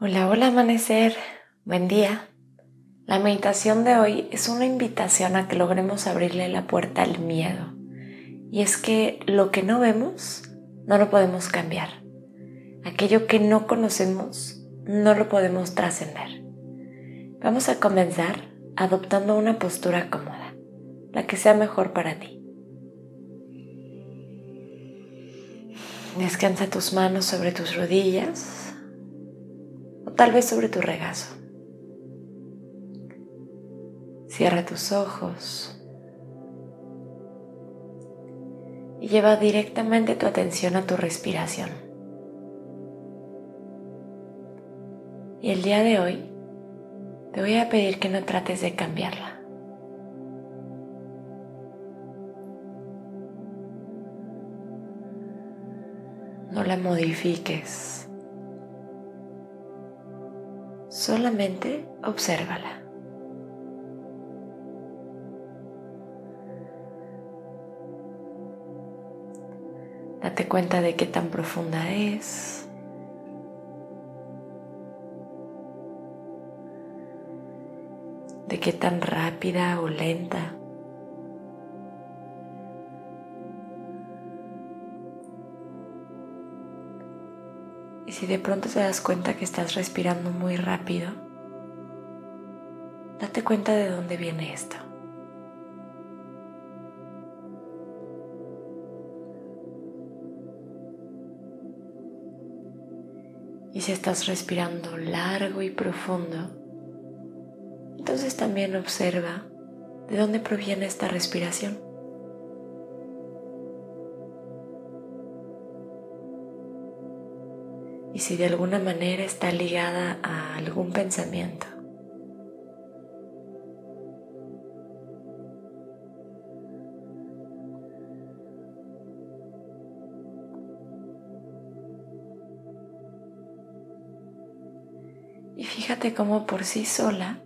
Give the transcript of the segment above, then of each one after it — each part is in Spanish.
Hola, hola amanecer, buen día. La meditación de hoy es una invitación a que logremos abrirle la puerta al miedo. Y es que lo que no vemos no lo podemos cambiar. Aquello que no conocemos no lo podemos trascender. Vamos a comenzar adoptando una postura cómoda, la que sea mejor para ti. Descansa tus manos sobre tus rodillas tal vez sobre tu regazo. Cierra tus ojos y lleva directamente tu atención a tu respiración. Y el día de hoy te voy a pedir que no trates de cambiarla. No la modifiques. Solamente obsérvala. Date cuenta de qué tan profunda es. De qué tan rápida o lenta. Y si de pronto te das cuenta que estás respirando muy rápido, date cuenta de dónde viene esto. Y si estás respirando largo y profundo, entonces también observa de dónde proviene esta respiración. Y si de alguna manera está ligada a algún pensamiento. Y fíjate cómo por sí sola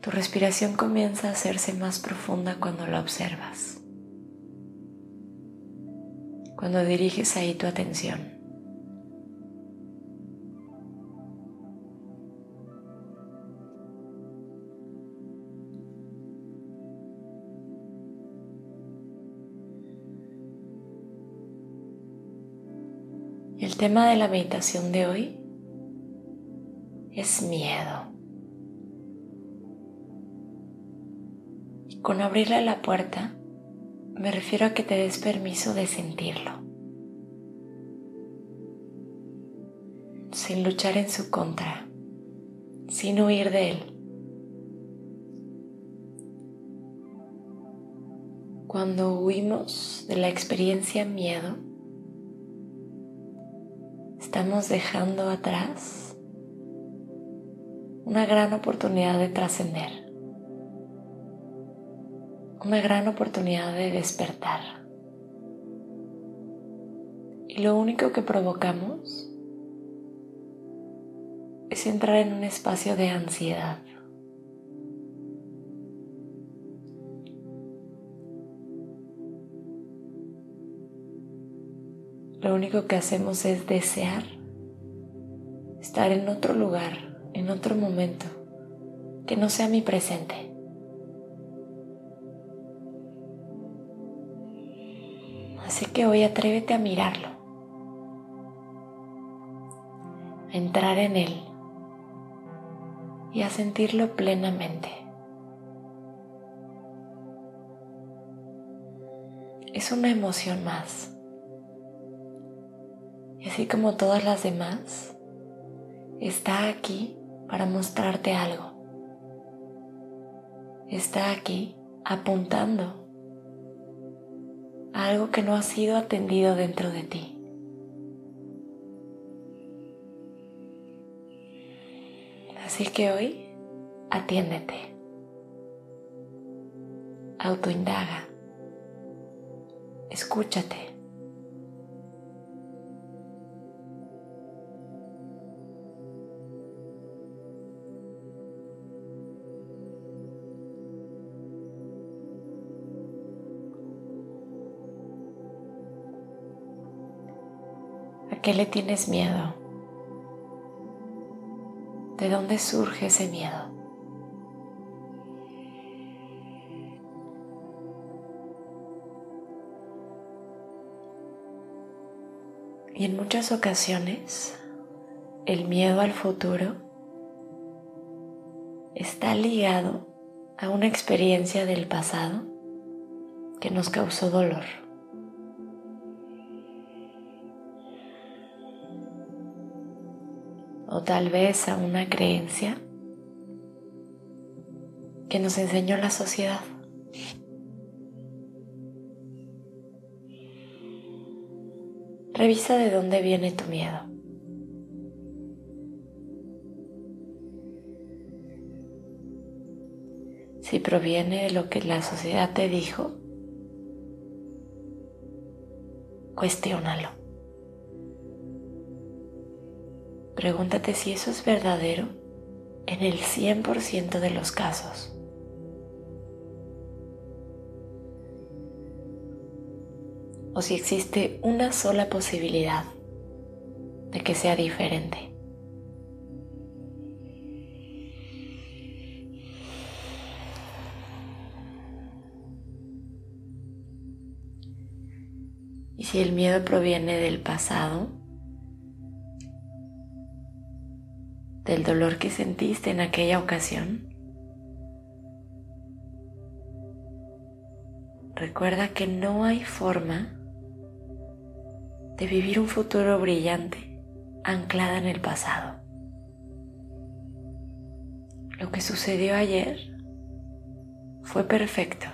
tu respiración comienza a hacerse más profunda cuando la observas cuando diriges ahí tu atención. El tema de la meditación de hoy es miedo. Con abrirle la puerta, me refiero a que te des permiso de sentirlo, sin luchar en su contra, sin huir de él. Cuando huimos de la experiencia miedo, estamos dejando atrás una gran oportunidad de trascender una gran oportunidad de despertar. Y lo único que provocamos es entrar en un espacio de ansiedad. Lo único que hacemos es desear estar en otro lugar, en otro momento, que no sea mi presente. Que hoy atrévete a mirarlo, a entrar en él y a sentirlo plenamente. Es una emoción más. Y así como todas las demás, está aquí para mostrarte algo. Está aquí apuntando algo que no ha sido atendido dentro de ti. Así que hoy, atiéndete, autoindaga, escúchate. Qué le tienes miedo? ¿De dónde surge ese miedo? Y en muchas ocasiones el miedo al futuro está ligado a una experiencia del pasado que nos causó dolor. O tal vez a una creencia que nos enseñó la sociedad. Revisa de dónde viene tu miedo. Si proviene de lo que la sociedad te dijo, cuestiónalo. Pregúntate si eso es verdadero en el 100% de los casos. O si existe una sola posibilidad de que sea diferente. Y si el miedo proviene del pasado, del dolor que sentiste en aquella ocasión. Recuerda que no hay forma de vivir un futuro brillante anclada en el pasado. Lo que sucedió ayer fue perfecto.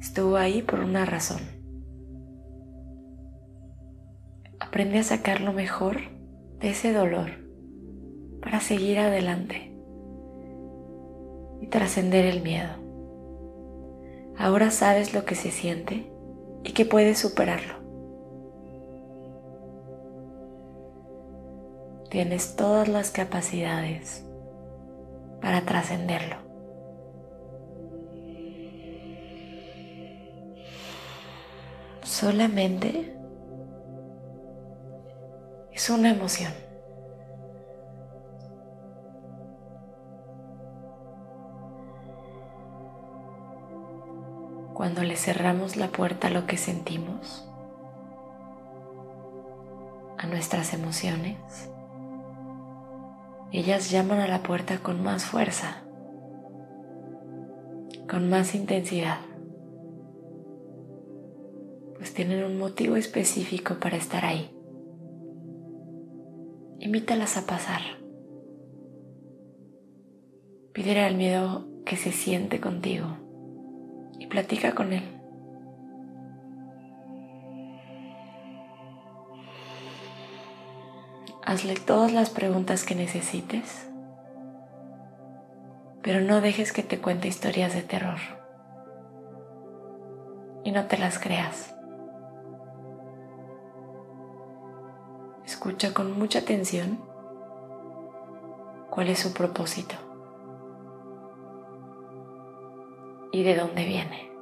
Estuvo ahí por una razón. Aprende a sacar lo mejor de ese dolor para seguir adelante y trascender el miedo. Ahora sabes lo que se siente y que puedes superarlo. Tienes todas las capacidades para trascenderlo. Solamente es una emoción. Cuando le cerramos la puerta a lo que sentimos, a nuestras emociones, ellas llaman a la puerta con más fuerza, con más intensidad, pues tienen un motivo específico para estar ahí. Invítalas a pasar. Pídele al miedo que se siente contigo y platica con él. Hazle todas las preguntas que necesites, pero no dejes que te cuente historias de terror. Y no te las creas. Escucha con mucha atención cuál es su propósito. Y de dónde viene.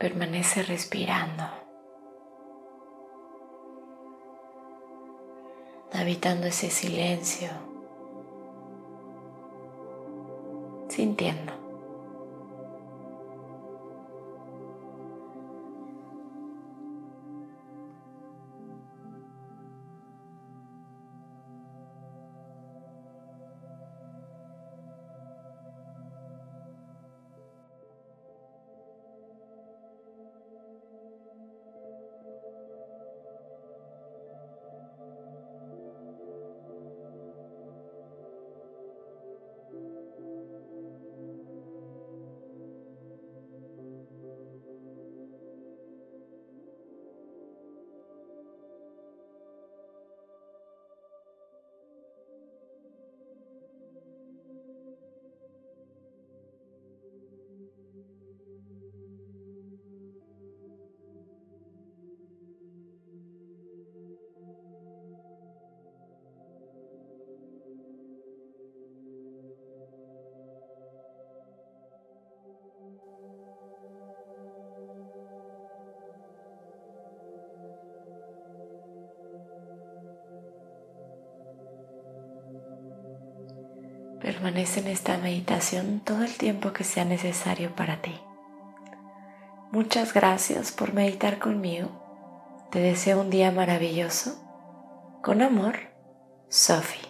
Permanece respirando, habitando ese silencio, sintiendo. Permanece en esta meditación todo el tiempo que sea necesario para ti. Muchas gracias por meditar conmigo. Te deseo un día maravilloso. Con amor, Sophie.